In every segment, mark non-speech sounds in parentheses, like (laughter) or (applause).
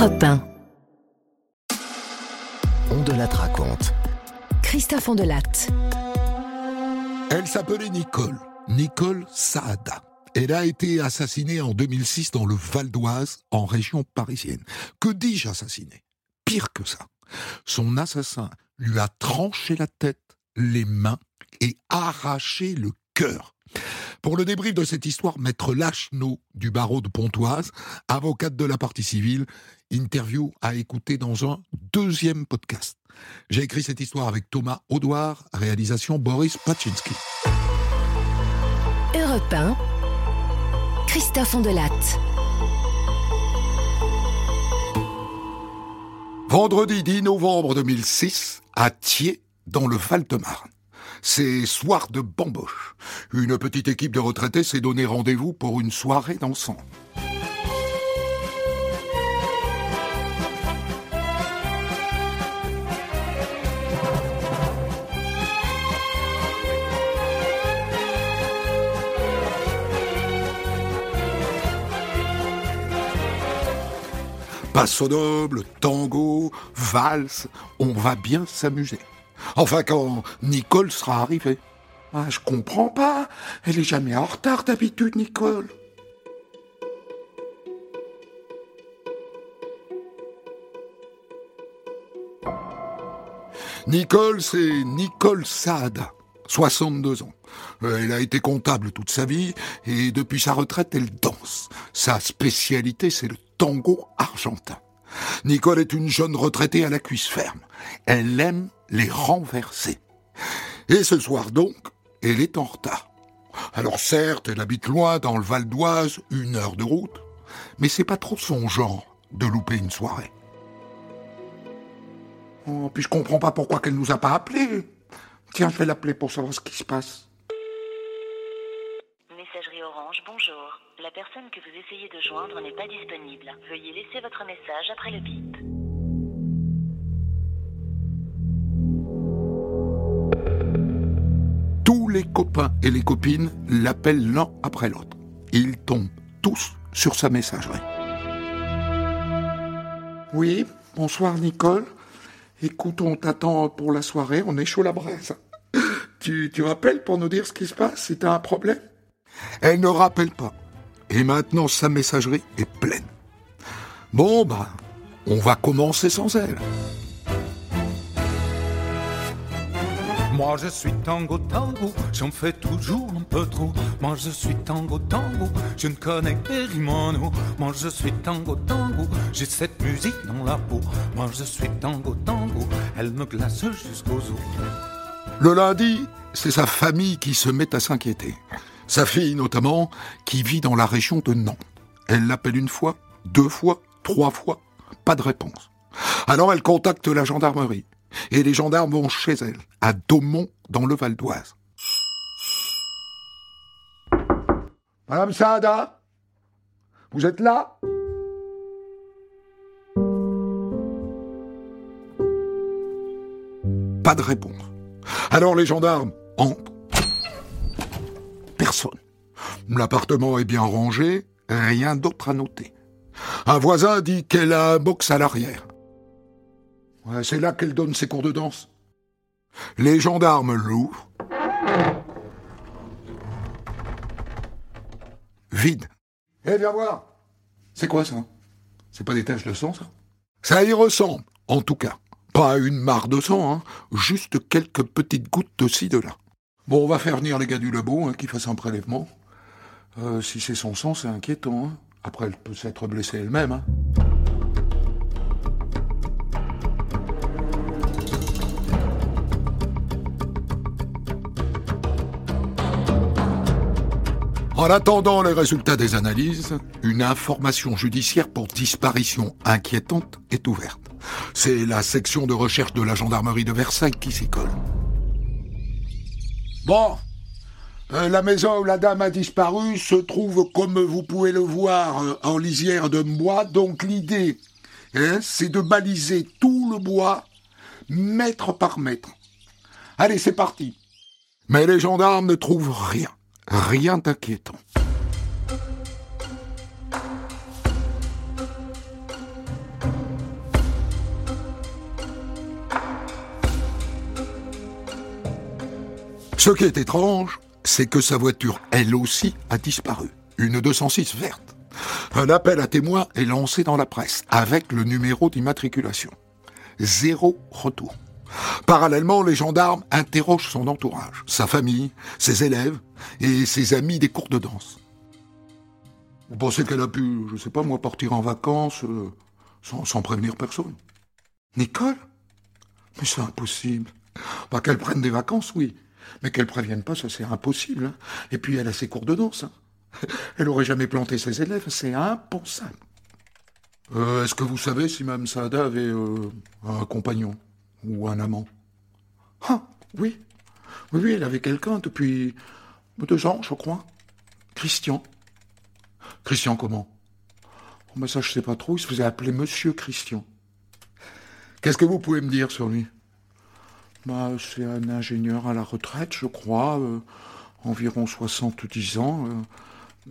Europe 1. On de la raconte. Christophe Ondelatte. Elle s'appelait Nicole, Nicole Saada. Elle a été assassinée en 2006 dans le Val d'Oise, en région parisienne. Que dis-je assassinée Pire que ça. Son assassin lui a tranché la tête, les mains et arraché le cœur. Pour le débrief de cette histoire, maître Lachenot du barreau de Pontoise, avocate de la partie civile, interview à écouter dans un deuxième podcast. J'ai écrit cette histoire avec Thomas Audouard, réalisation Boris Paczynski. Europe 1. Christophe Ondelatte. Vendredi 10 novembre 2006, à Thiers, dans le Val-de-Marne. C'est soir de bamboche. Une petite équipe de retraités s'est donné rendez-vous pour une soirée dansant. Passo noble, tango, valse, on va bien s'amuser. Enfin, quand Nicole sera arrivée. Ah, je comprends pas. Elle est jamais en retard d'habitude, Nicole. Nicole, c'est Nicole Saada, 62 ans. Euh, Elle a été comptable toute sa vie et depuis sa retraite, elle danse. Sa spécialité, c'est le tango argentin. Nicole est une jeune retraitée à la cuisse ferme. Elle aime les renverser. Et ce soir donc, elle est en retard. Alors certes, elle habite loin dans le Val d'Oise, une heure de route, mais c'est pas trop son genre de louper une soirée. Oh, puis je comprends pas pourquoi qu'elle nous a pas appelés. Tiens, je vais l'appeler pour savoir ce qui se passe. Messagerie Orange, bonjour. La personne que vous essayez de joindre n'est pas disponible. Veuillez laisser votre message après le bip. Tous les copains et les copines l'appellent l'un après l'autre. Ils tombent tous sur sa messagerie. Oui, bonsoir Nicole. Écoute, on t'attend pour la soirée, on est chaud la braise. Tu, tu m'appelles pour nous dire ce qui se passe, si t'as un problème? Elle ne rappelle pas. Et maintenant, sa messagerie est pleine. Bon, bah, on va commencer sans elle. Moi je suis tango tango, j'en fais toujours un peu trop. Moi je suis tango tango, je ne connais que Rimono. Moi je suis tango tango, j'ai cette musique dans la peau. Moi je suis tango tango, elle me glace jusqu'aux os. Le lundi, c'est sa famille qui se met à s'inquiéter. Sa fille notamment, qui vit dans la région de Nantes. Elle l'appelle une fois, deux fois, trois fois, pas de réponse. Alors elle contacte la gendarmerie. Et les gendarmes vont chez elle, à Daumont, dans le Val d'Oise. Madame Saada Vous êtes là? Pas de réponse. Alors les gendarmes entrent. L'appartement est bien rangé, rien d'autre à noter. Un voisin dit qu'elle a un box à l'arrière. C'est là qu'elle donne ses cours de danse. Les gendarmes l'ouvrent. Vide. Eh, viens voir. C'est quoi ça? C'est pas des taches de sang, ça? Ça y ressemble, en tout cas. Pas une mare de sang, hein. juste quelques petites gouttes de ci, de là. Bon, on va faire venir les gars du labo, hein, qui fassent un prélèvement. Euh, si c'est son sang, c'est inquiétant. hein. Après, elle peut s'être blessée elle-même. hein. En attendant les résultats des analyses, une information judiciaire pour disparition inquiétante est ouverte. C'est la section de recherche de la gendarmerie de Versailles qui s'y colle. Bon, euh, la maison où la dame a disparu se trouve, comme vous pouvez le voir, euh, en lisière de bois. Donc l'idée, hein, c'est de baliser tout le bois, mètre par mètre. Allez, c'est parti. Mais les gendarmes ne trouvent rien, rien d'inquiétant. Ce qui est étrange, c'est que sa voiture, elle aussi, a disparu. Une 206 verte. Un appel à témoins est lancé dans la presse avec le numéro d'immatriculation. Zéro retour. Parallèlement, les gendarmes interrogent son entourage, sa famille, ses élèves et ses amis des cours de danse. Vous pensez qu'elle a pu, je sais pas moi, partir en vacances euh, sans, prévenir personne? Nicole? Mais c'est impossible. Pas qu'elle prenne des vacances, oui. Mais qu'elle prévienne pas, ça c'est impossible. hein. Et puis elle a ses cours de danse. hein. (laughs) Elle aurait jamais planté ses élèves, c'est impensable. Euh, Est-ce que vous savez si Mme Saada avait euh, un compagnon ou un amant? Ah, oui. Oui, oui, elle avait quelqu'un depuis deux ans, je crois. Christian. Christian comment? Oh, Ça, je sais pas trop. Il se faisait appeler Monsieur Christian. Qu'est-ce que vous pouvez me dire sur lui? Bah, C'est un ingénieur à la retraite, je crois. euh, environ 70 ans. euh,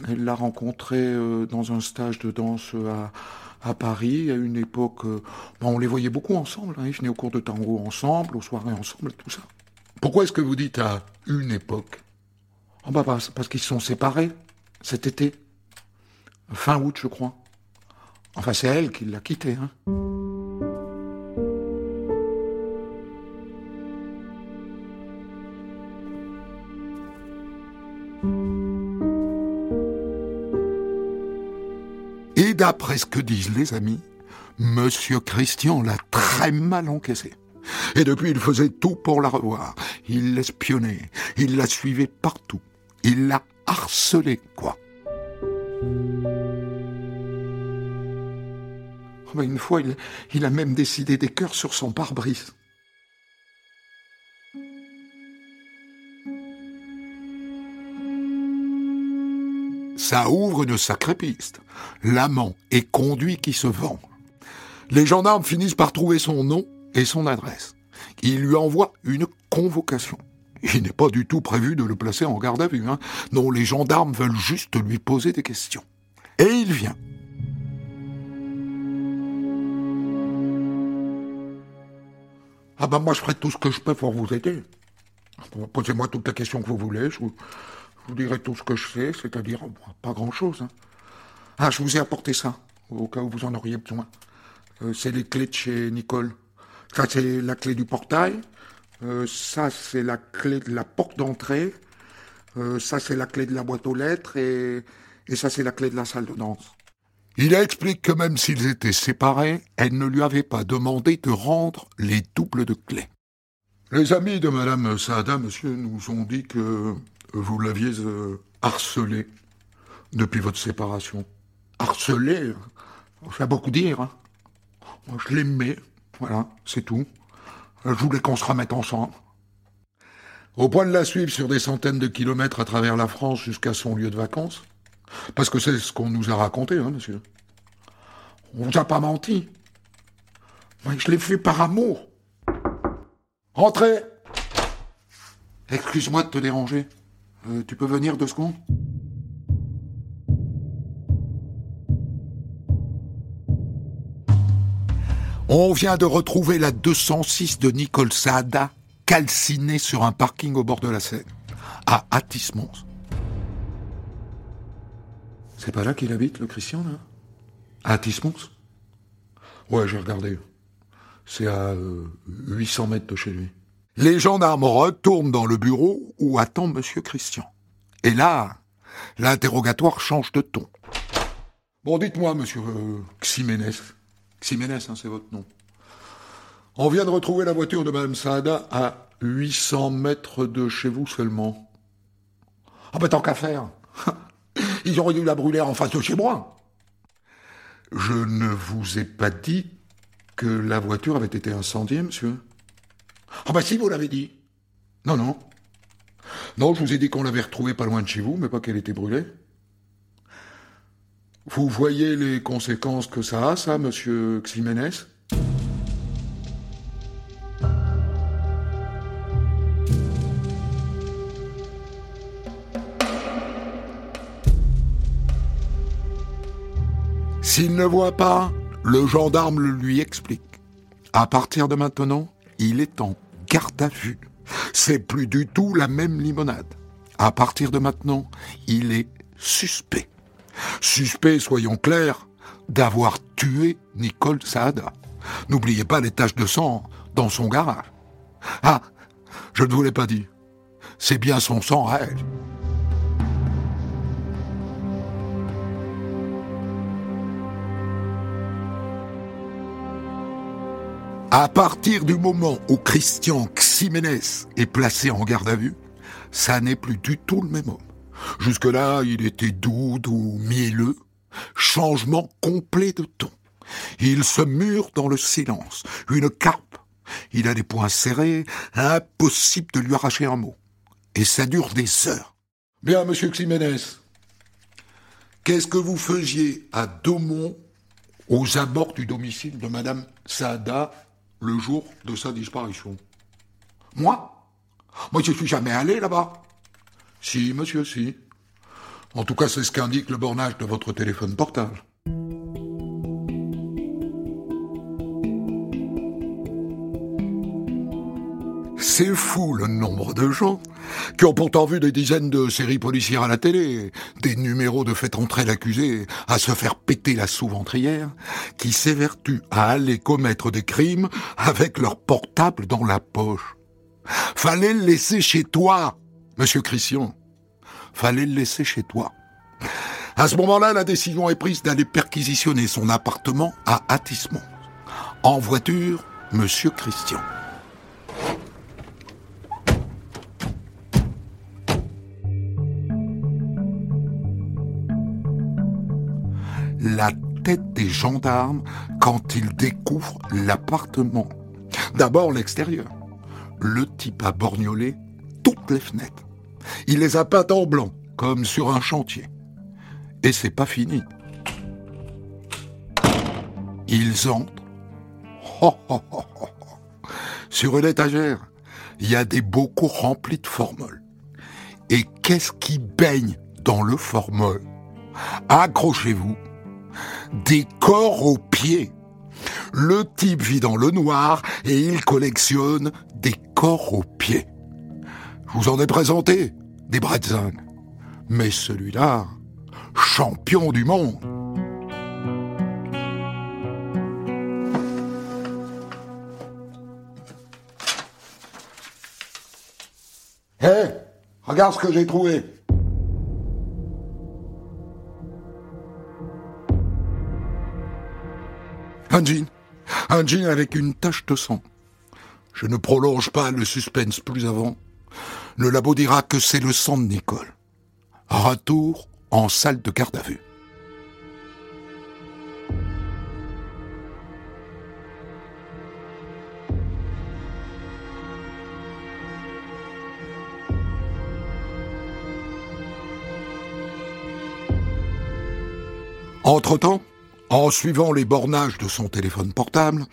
elle l'a rencontré euh, dans un stage de danse euh, à, à Paris, à une époque... bon, on les voyait beaucoup ensemble, hein, ils venaient au cours de tango ensemble, aux soirées ensemble, tout ça. Pourquoi est-ce que vous dites à une époque? Ah bah parce, parce qu'ils se sont séparés cet été. Fin août, je crois. Enfin, c'est elle qui l'a quitté. Hein. D'après ce que disent les amis, Monsieur Christian l'a très mal encaissé. Et depuis, il faisait tout pour la revoir. Il l'espionnait, il la suivait partout. Il l'a harcelée, quoi. Oh, ben, Une fois, il, il a même décidé des cœurs sur son pare-brise. Ça ouvre une sacrée piste. L'amant est conduit qui se vend. Les gendarmes finissent par trouver son nom et son adresse. Ils lui envoient une convocation. Il n'est pas du tout prévu de le placer en garde à vue. Hein. Non, les gendarmes veulent juste lui poser des questions. Et il vient. Ah ben moi je ferai tout ce que je peux pour vous aider. Posez-moi toutes les questions que vous voulez, je vous dirai tout ce que je sais, c'est-à-dire pas grand-chose. hein. Ah, je vous ai apporté ça, au cas où vous en auriez besoin. Euh, c'est les clés de chez Nicole. Ça, c'est la clé du portail. Euh, ça, c'est la clé de la porte d'entrée. Euh, ça, c'est la clé de la boîte aux lettres. Et, et ça, c'est la clé de la salle de danse. Il explique que même s'ils étaient séparés, elle ne lui avait pas demandé de rendre les doubles de clés. Les amis de Madame Saada, monsieur, nous ont dit que vous l'aviez euh, harcelée depuis votre séparation. Harcelée Ça fait beaucoup dire. Hein. Moi, je l'aimais. Voilà, c'est tout. Je voulais qu'on se remette ensemble. Au point de la suivre sur des centaines de kilomètres à travers la France jusqu'à son lieu de vacances. Parce que c'est ce qu'on nous a raconté, hein, monsieur. On vous a pas menti. Moi, je l'ai fait par amour. Entrez Excuse-moi de te déranger. Euh, tu peux venir deux secondes On vient de retrouver la 206 de Nicole Saada calcinée sur un parking au bord de la Seine, à Atis-Mons. C'est pas là qu'il habite, le Christian, là? À Atis-Mons Ouais, j'ai regardé. C'est à euh, 800 mètres de chez lui. Les gendarmes retournent dans le bureau où attend Monsieur Christian. Et là, l'interrogatoire change de ton. Bon, dites-moi, Monsieur euh, Ximénez. Ximénez, hein, c'est votre nom. On vient de retrouver la voiture de Madame Saada à 800 mètres de chez vous seulement. Ah ben tant qu'à faire. (laughs) Ils auraient dû la brûler en face de chez moi. Je ne vous ai pas dit que la voiture avait été incendiée, monsieur. Ah ben si, vous l'avez dit. Non, non. Non, je vous ai dit qu'on l'avait retrouvée pas loin de chez vous, mais pas qu'elle était brûlée. Vous voyez les conséquences que ça a, ça, monsieur Ximénez? S'il ne voit pas, le gendarme lui explique. À partir de maintenant, il est en garde à vue. C'est plus du tout la même limonade. À partir de maintenant, il est suspect. Suspect, soyons clairs, d'avoir tué Nicole Saada. N'oubliez pas les taches de sang dans son garage. Ah, je ne vous l'ai pas dit. C'est bien son sang à elle. À partir du moment où Christian Ximénez est placé en garde à vue, ça n'est plus du tout le même homme. Jusque-là, il était doux, doux, mielleux. Changement complet de ton. Il se mure dans le silence. Une carpe. Il a les poings serrés. Impossible de lui arracher un mot. Et ça dure des heures. Bien, monsieur Ximénez. Qu'est-ce que vous faisiez à Daumont aux abords du domicile de madame Saada le jour de sa disparition Moi? Moi, je suis jamais allé là-bas. Si, monsieur, si. En tout cas, c'est ce qu'indique le bornage de votre téléphone portable. C'est fou le nombre de gens qui ont pourtant vu des dizaines de séries policières à la télé, des numéros de fait entrer l'accusé à se faire péter la sous-ventrière, qui s'évertuent à aller commettre des crimes avec leur portable dans la poche. Fallait le laisser chez toi, monsieur Christian. Fallait le laisser chez toi. À ce moment-là, la décision est prise d'aller perquisitionner son appartement à Attismont. En voiture, monsieur Christian. La tête des gendarmes quand ils découvrent l'appartement. D'abord l'extérieur. Le type a borgnolé toutes les fenêtres. Il les a peintes en blanc, comme sur un chantier. Et c'est pas fini. Ils entrent. Sur une étagère, il y a des bocaux remplis de formol. Et qu'est-ce qui baigne dans le formol? Accrochez-vous, des corps aux pieds. Le type vit dans le noir et il collectionne des corps aux pieds. Je vous en ai présenté des Bretzel. Mais celui-là, champion du monde. Hé, regarde ce que j'ai trouvé. Un jean. Un jean avec une tache de sang. Je ne prolonge pas le suspense plus avant. Le labo dira que c'est le sang de Nicole. Retour en salle de garde à vue. Entre-temps, en suivant les bornages de son téléphone portable,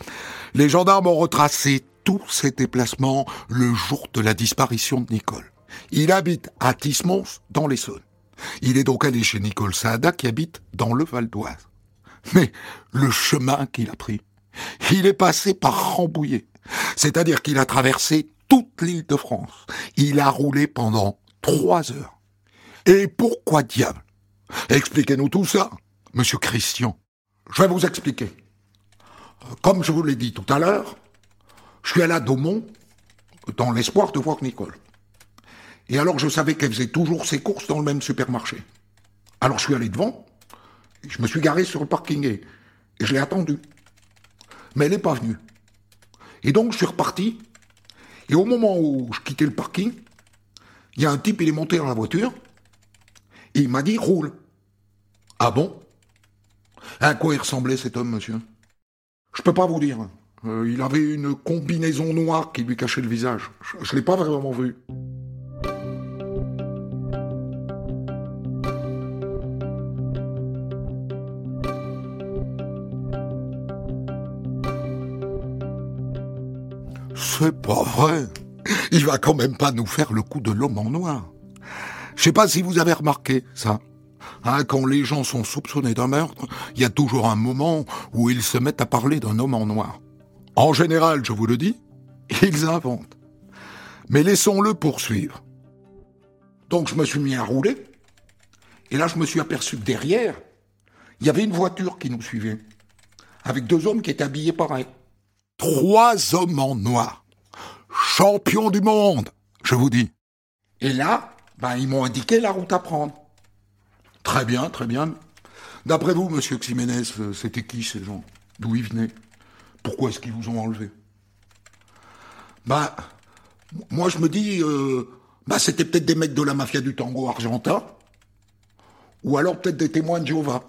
les gendarmes ont retracé tous ses déplacements le jour de la disparition de Nicole. Il habite à Tismons, dans l'Essonne. Il est donc allé chez Nicole Saada, qui habite dans le Val d'Oise. Mais le chemin qu'il a pris, il est passé par Rambouillet. C'est-à-dire qu'il a traversé toute l'île de France. Il a roulé pendant trois heures. Et pourquoi diable? Expliquez-nous tout ça, monsieur Christian. Je vais vous expliquer. Comme je vous l'ai dit tout à l'heure, je suis allé à Daumont dans l'espoir de voir Nicole. Et alors je savais qu'elle faisait toujours ses courses dans le même supermarché. Alors je suis allé devant, je me suis garé sur le parking et, et je l'ai attendue. Mais elle n'est pas venue. Et donc je suis reparti, et au moment où je quittais le parking, il y a un type, il est monté dans la voiture, et il m'a dit roule. Ah bon? À quoi il ressemblait cet homme, monsieur? Je peux pas vous dire. Euh, il avait une combinaison noire qui lui cachait le visage. Je, je l'ai pas vraiment vu. C'est pas vrai. Il va quand même pas nous faire le coup de l'homme en noir. Je sais pas si vous avez remarqué ça. Hein, quand les gens sont soupçonnés d'un meurtre, il y a toujours un moment où ils se mettent à parler d'un homme en noir. En général, je vous le dis, ils inventent. Mais laissons-le poursuivre. Donc je me suis mis à rouler. Et là, je me suis aperçu que derrière, il y avait une voiture qui nous suivait. Avec deux hommes qui étaient habillés pareil. Trois hommes en noir. Champions du monde, je vous dis. Et là, ben, ils m'ont indiqué la route à prendre. Très bien, très bien. D'après vous, monsieur Ximénez, euh, c'était qui ces gens? D'où ils venaient? Pourquoi est-ce qu'ils vous ont enlevé Bah, moi je me dis, euh, bah c'était peut-être des mecs de la mafia du tango argentin, ou alors peut-être des témoins de Jéhovah.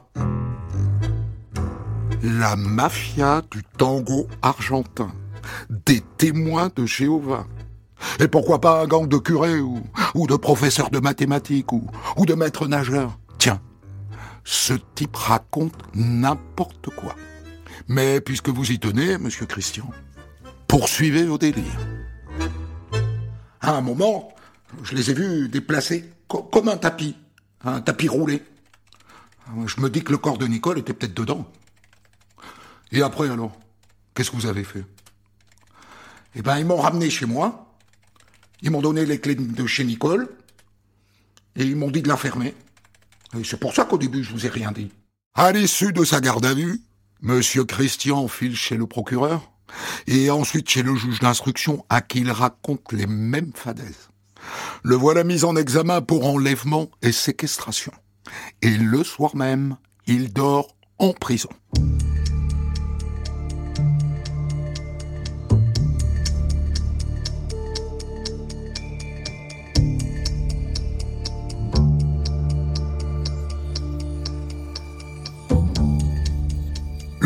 La mafia du tango argentin, des témoins de Jéhovah. Et pourquoi pas un gang de curés ou, de professeurs de mathématiques ou, ou de maîtres nageurs? Tiens, ce type raconte n'importe quoi. Mais puisque vous y tenez, monsieur Christian, poursuivez vos délires. À un moment, je les ai vus déplacés comme un tapis, un tapis roulé. Je me dis que le corps de Nicole était peut-être dedans. Et après alors, qu'est-ce que vous avez fait? Eh ben, ils m'ont ramené chez moi, ils m'ont donné les clés de chez Nicole et ils m'ont dit de la fermer. Et c'est pour ça qu'au début, je vous ai rien dit. À l'issue de sa garde à vue, Monsieur Christian file chez le procureur et ensuite chez le juge d'instruction à qui il raconte les mêmes fadaises. Le voilà mis en examen pour enlèvement et séquestration. Et le soir même, il dort en prison.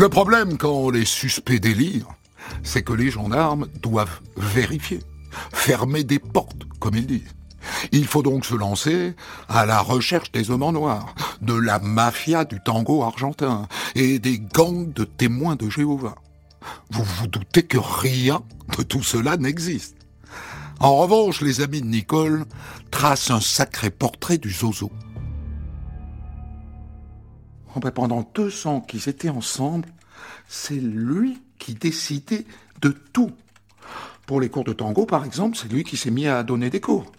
Le problème quand les suspects délirent, c'est que les gendarmes doivent vérifier, fermer des portes, comme ils disent. Il faut donc se lancer à la recherche des hommes en noir, de la mafia du tango argentin et des gangs de témoins de Jéhovah. Vous vous doutez que rien de tout cela n'existe. En revanche, les amis de Nicole tracent un sacré portrait du zozo. Oh ben, pendant deux ans qu'ils étaient ensemble, c'est lui qui décidait de tout. Pour les cours de tango, par exemple, c'est lui qui s'est mis à donner des cours.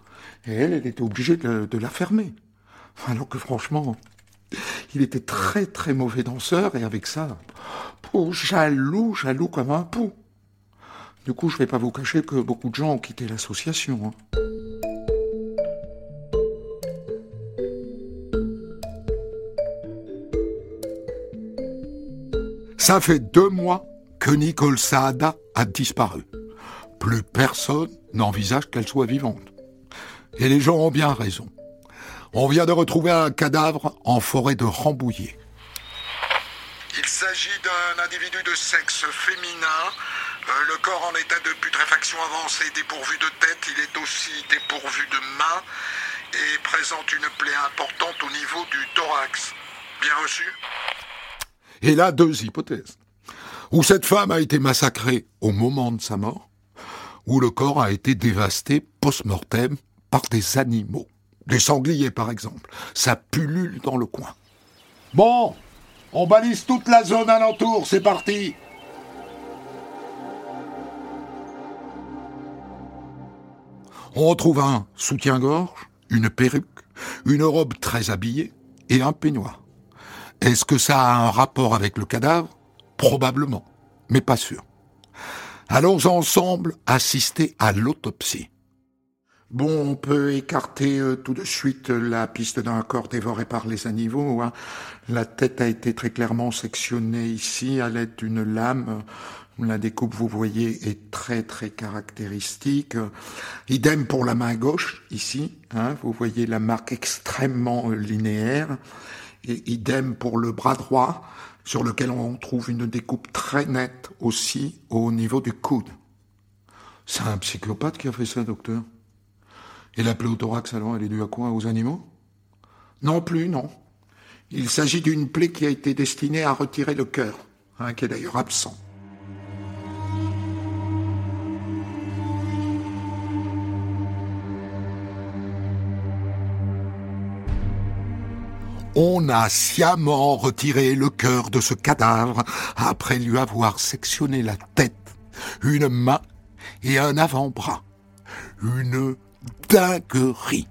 Et elle, elle était obligée de, la fermer. Alors que franchement, il était très très mauvais danseur et avec ça, oh, jaloux, jaloux comme un pou. Du coup, je vais pas vous cacher que beaucoup de gens ont quitté l'association. Hein. Ça fait deux mois que Nicole Saada a disparu. Plus personne n'envisage qu'elle soit vivante. Et les gens ont bien raison. On vient de retrouver un cadavre en forêt de Rambouillet. Il s'agit d'un individu de sexe féminin. Euh, le corps en état de putréfaction avancée, dépourvu de tête. Il est aussi dépourvu de main et présente une plaie importante au niveau du thorax. Bien reçu? Et là, deux hypothèses. Ou cette femme a été massacrée au moment de sa mort, ou le corps a été dévasté post-mortem par des animaux. Des sangliers, par exemple. Ça pullule dans le coin. Bon, on balise toute la zone alentour, c'est parti On retrouve un soutien-gorge, une perruque, une robe très habillée et un peignoir. Est-ce que ça a un rapport avec le cadavre? Probablement, mais pas sûr. Allons ensemble assister à l'autopsie. Bon, on peut écarter euh, tout de suite la piste d'un corps dévoré par les animaux. Hein. La tête a été très clairement sectionnée ici à l'aide d'une lame. La découpe, vous voyez, est très très caractéristique. Idem pour la main gauche, ici. Hein. Vous voyez la marque extrêmement euh, linéaire. Et idem pour le bras droit, sur lequel on trouve une découpe très nette aussi au niveau du coude. C'est un psychopathe qui a fait ça, docteur. Et la plaie thorax, alors, elle est due à quoi? Aux animaux? Non plus, non. Il s'agit d'une plaie qui a été destinée à retirer le cœur, hein, qui est d'ailleurs absent. On a sciemment retiré le cœur de ce cadavre après lui avoir sectionné la tête, une main et un avant-bras. Une dinguerie.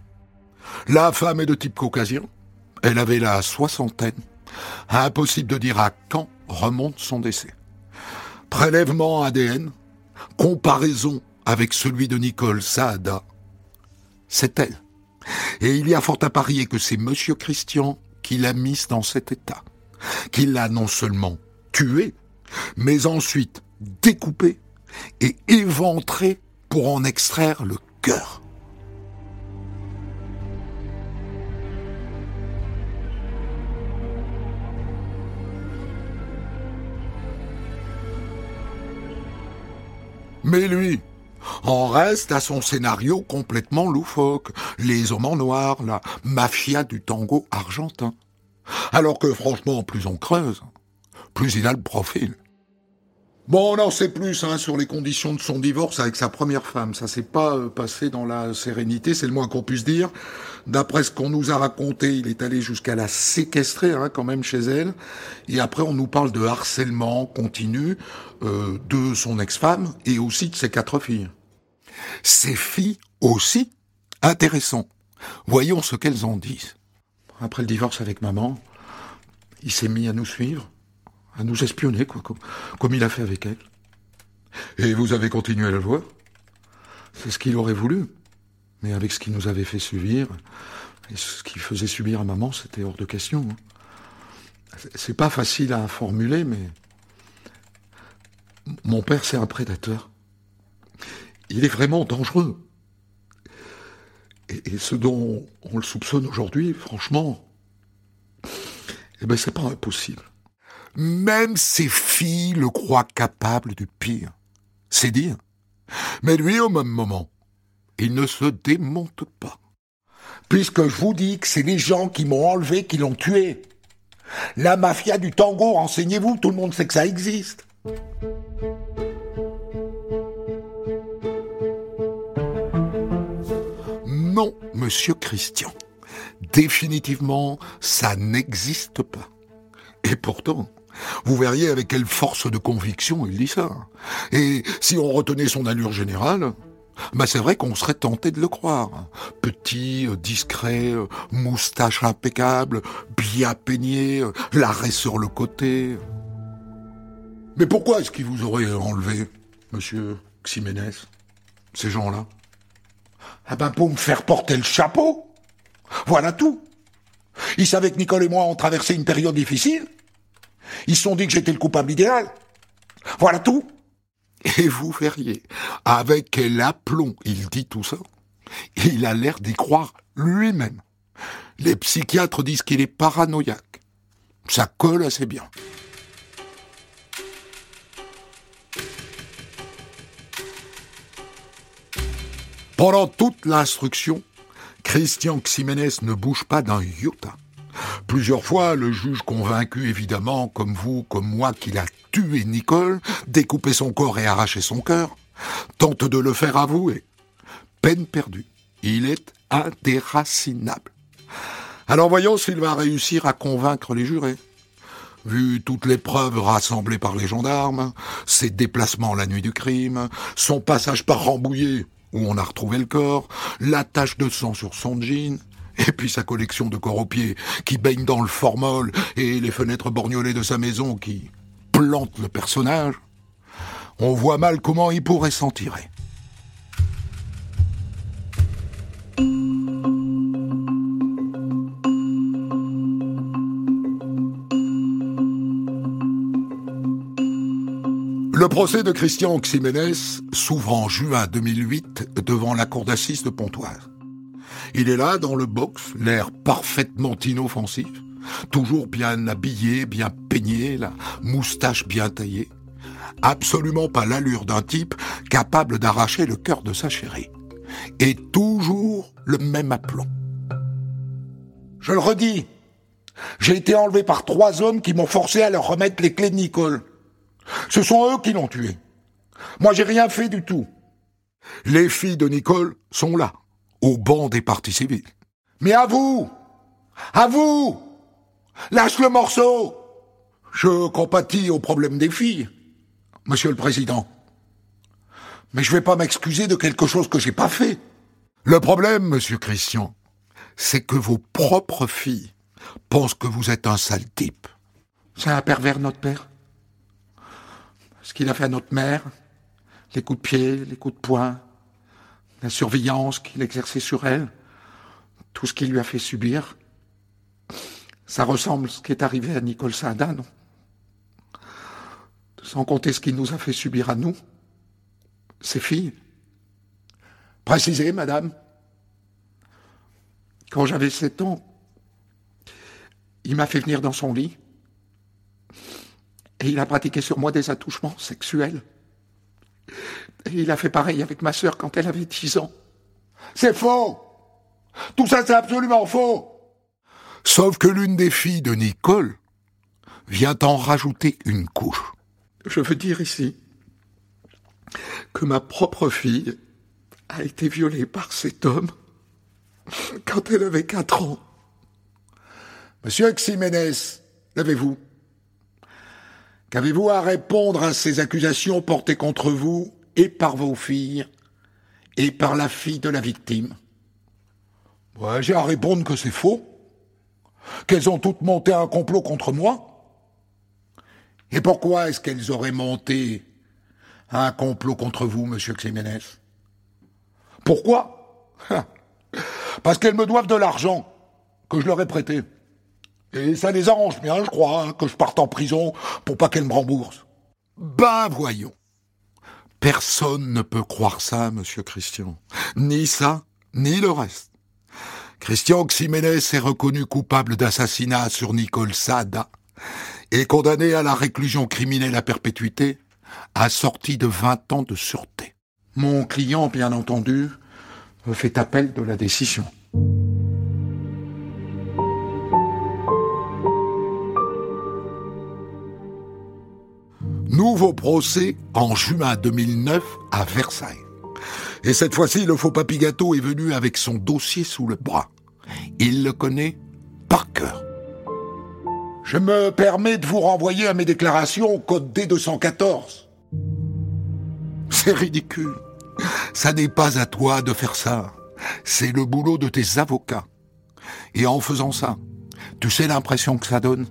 La femme est de type caucasien. Elle avait la soixantaine. Impossible de dire à quand remonte son décès. Prélèvement ADN, comparaison avec celui de Nicole Saada. C'est elle. Et il y a fort à parier que c'est Monsieur Christian qui l'a mise dans cet état. Qui l'a non seulement tuée, mais ensuite découpée et éventrée pour en extraire le cœur. Mais lui, en reste à son scénario complètement loufoque, les hommes en noir, la mafia du tango argentin. Alors que franchement, plus on creuse, plus il a le profil. Bon, on en sait plus hein, sur les conditions de son divorce avec sa première femme. Ça s'est pas euh, passé dans la sérénité, c'est le moins qu'on puisse dire. D'après ce qu'on nous a raconté, il est allé jusqu'à la séquestrer hein, quand même chez elle. Et après, on nous parle de harcèlement continu euh, de son ex-femme et aussi de ses quatre filles. Ses filles aussi Intéressant. Voyons ce qu'elles en disent. Après le divorce avec maman, il s'est mis à nous suivre à nous espionner, quoi, comme, il a fait avec elle. Et vous avez continué à le voir? C'est ce qu'il aurait voulu. Mais avec ce qu'il nous avait fait subir, et ce qu'il faisait subir à maman, c'était hors de question. Hein. C'est pas facile à formuler, mais mon père, c'est un prédateur. Il est vraiment dangereux. Et, ce dont on le soupçonne aujourd'hui, franchement, eh ben, c'est pas impossible. Même ses filles le croient capable du pire. C'est dire. Mais lui, au même moment, il ne se démonte pas. Puisque je vous dis que c'est les gens qui m'ont enlevé qui l'ont tué. La mafia du tango, renseignez-vous, tout le monde sait que ça existe. Non, monsieur Christian. Définitivement, ça n'existe pas. Et pourtant, vous verriez avec quelle force de conviction il dit ça. Et si on retenait son allure générale, bah c'est vrai qu'on serait tenté de le croire. Petit, euh, discret, euh, moustache impeccable, bien peigné, euh, l'arrêt sur le côté. Mais pourquoi est-ce qu'ils vous auraient enlevé, monsieur Ximénez, ces gens-là? Ah ben pour me faire porter le chapeau. Voilà tout. Ils savaient que Nicole et moi ont traversé une période difficile. Ils se sont dit que j'étais le coupable idéal. Voilà tout. Et vous verriez, avec quel aplomb il dit tout ça. Il a l'air d'y croire lui-même. Les psychiatres disent qu'il est paranoïaque. Ça colle assez bien. Pendant toute l'instruction, Christian Ximénez ne bouge pas d'un iota. Plusieurs fois, le juge convaincu évidemment, comme vous, comme moi, qu'il a tué Nicole, découpé son corps et arraché son cœur, tente de le faire avouer. Peine perdue. Il est indéracinable. Alors voyons s'il va réussir à convaincre les jurés. Vu toutes les preuves rassemblées par les gendarmes, ses déplacements la nuit du crime, son passage par Rambouillet, où on a retrouvé le corps, la tache de sang sur son jean, et puis sa collection de corps aux pieds qui baigne dans le formol et les fenêtres borgnolées de sa maison qui plantent le personnage, on voit mal comment il pourrait s'en tirer. Le procès de Christian Ximénez s'ouvre en juin 2008 devant la cour d'assises de Pontoise. Il est là, dans le box, l'air parfaitement inoffensif, toujours bien habillé, bien peigné, la moustache bien taillée. Absolument pas l'allure d'un type capable d'arracher le cœur de sa chérie. Et toujours le même aplomb. Je le redis, j'ai été enlevé par trois hommes qui m'ont forcé à leur remettre les clés de Nicole. Ce sont eux qui l'ont tué. Moi, j'ai rien fait du tout. Les filles de Nicole sont là au banc des partis civils. Mais à vous À vous Lâche le morceau Je compatis au problème des filles, Monsieur le Président. Mais je vais pas m'excuser de quelque chose que j'ai pas fait. Le problème, monsieur Christian, c'est que vos propres filles pensent que vous êtes un sale type. C'est un pervers, notre père. Ce qu'il a fait à notre mère, les coups de pied, les coups de poing, la surveillance qu'il exerçait sur elle, tout ce qu'il lui a fait subir, ça ressemble à ce qui est arrivé à Nicole Saada, non? Sans compter ce qu'il nous a fait subir à nous, ses filles. Précisez, madame. Quand j'avais sept ans, il m'a fait venir dans son lit et il a pratiqué sur moi des attouchements sexuels. Et il a fait pareil avec ma sœur quand elle avait dix ans. C'est faux Tout ça, c'est absolument faux Sauf que l'une des filles de Nicole vient en rajouter une couche. Je veux dire ici que ma propre fille a été violée par cet homme quand elle avait quatre ans. Monsieur Ximénez, levez-vous. Qu'avez-vous à répondre à ces accusations portées contre vous? Et par vos filles et par la fille de la victime ouais, J'ai à répondre que c'est faux, qu'elles ont toutes monté un complot contre moi. Et pourquoi est-ce qu'elles auraient monté un complot contre vous, monsieur Ximénez? Pourquoi? (laughs) Parce qu'elles me doivent de l'argent que je leur ai prêté. Et ça les arrange bien, je crois, hein, que je parte en prison pour pas qu'elle me rembourse. Ben voyons. Personne ne peut croire ça, monsieur Christian. Ni ça, ni le reste. Christian Ximénez est reconnu coupable d'assassinat sur Nicole Sada et condamné à la réclusion criminelle à perpétuité, assorti de 20 ans de sûreté. Mon client, bien entendu, fait appel de la décision. Nouveau procès en juin 2009 à Versailles. Et cette fois-ci, le faux papy gâteau est venu avec son dossier sous le bras. Il le connaît par cœur. Je me permets de vous renvoyer à mes déclarations au code D214. C'est ridicule. Ça n'est pas à toi de faire ça. C'est le boulot de tes avocats. Et en faisant ça, tu sais l'impression que ça donne?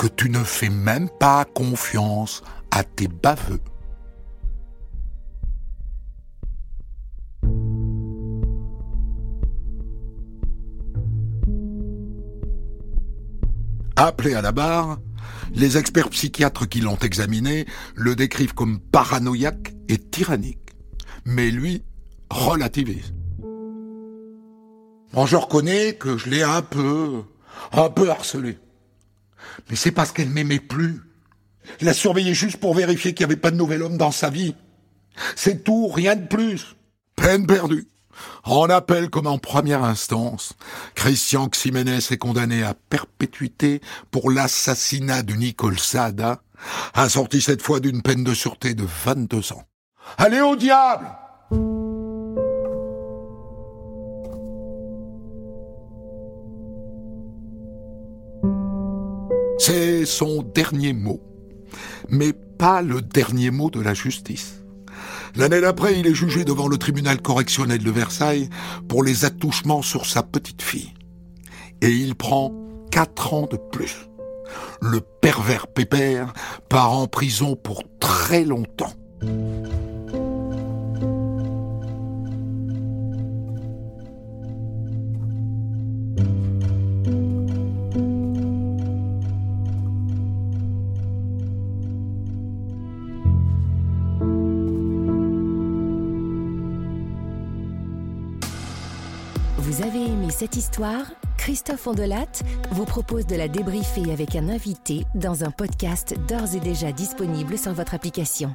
Que tu ne fais même pas confiance à tes baveux. Appelé à la barre, les experts psychiatres qui l'ont examiné le décrivent comme paranoïaque et tyrannique. Mais lui relativise. Bon, je reconnais que je l'ai un peu, un peu harcelé. Mais c'est parce qu'elle m'aimait plus. Il a surveillé juste pour vérifier qu'il n'y avait pas de nouvel homme dans sa vie. C'est tout, rien de plus. Peine perdue. En appel comme en première instance, Christian Ximénez est condamné à perpétuité pour l'assassinat de Nicole Sada, assorti cette fois d'une peine de sûreté de 22 ans. Allez au diable C'est son dernier mot, mais pas le dernier mot de la justice. L'année d'après, il est jugé devant le tribunal correctionnel de Versailles pour les attouchements sur sa petite fille. Et il prend quatre ans de plus. Le pervers pépère part en prison pour très longtemps. Christophe Ondelat vous propose de la débriefer avec un invité dans un podcast d'ores et déjà disponible sur votre application.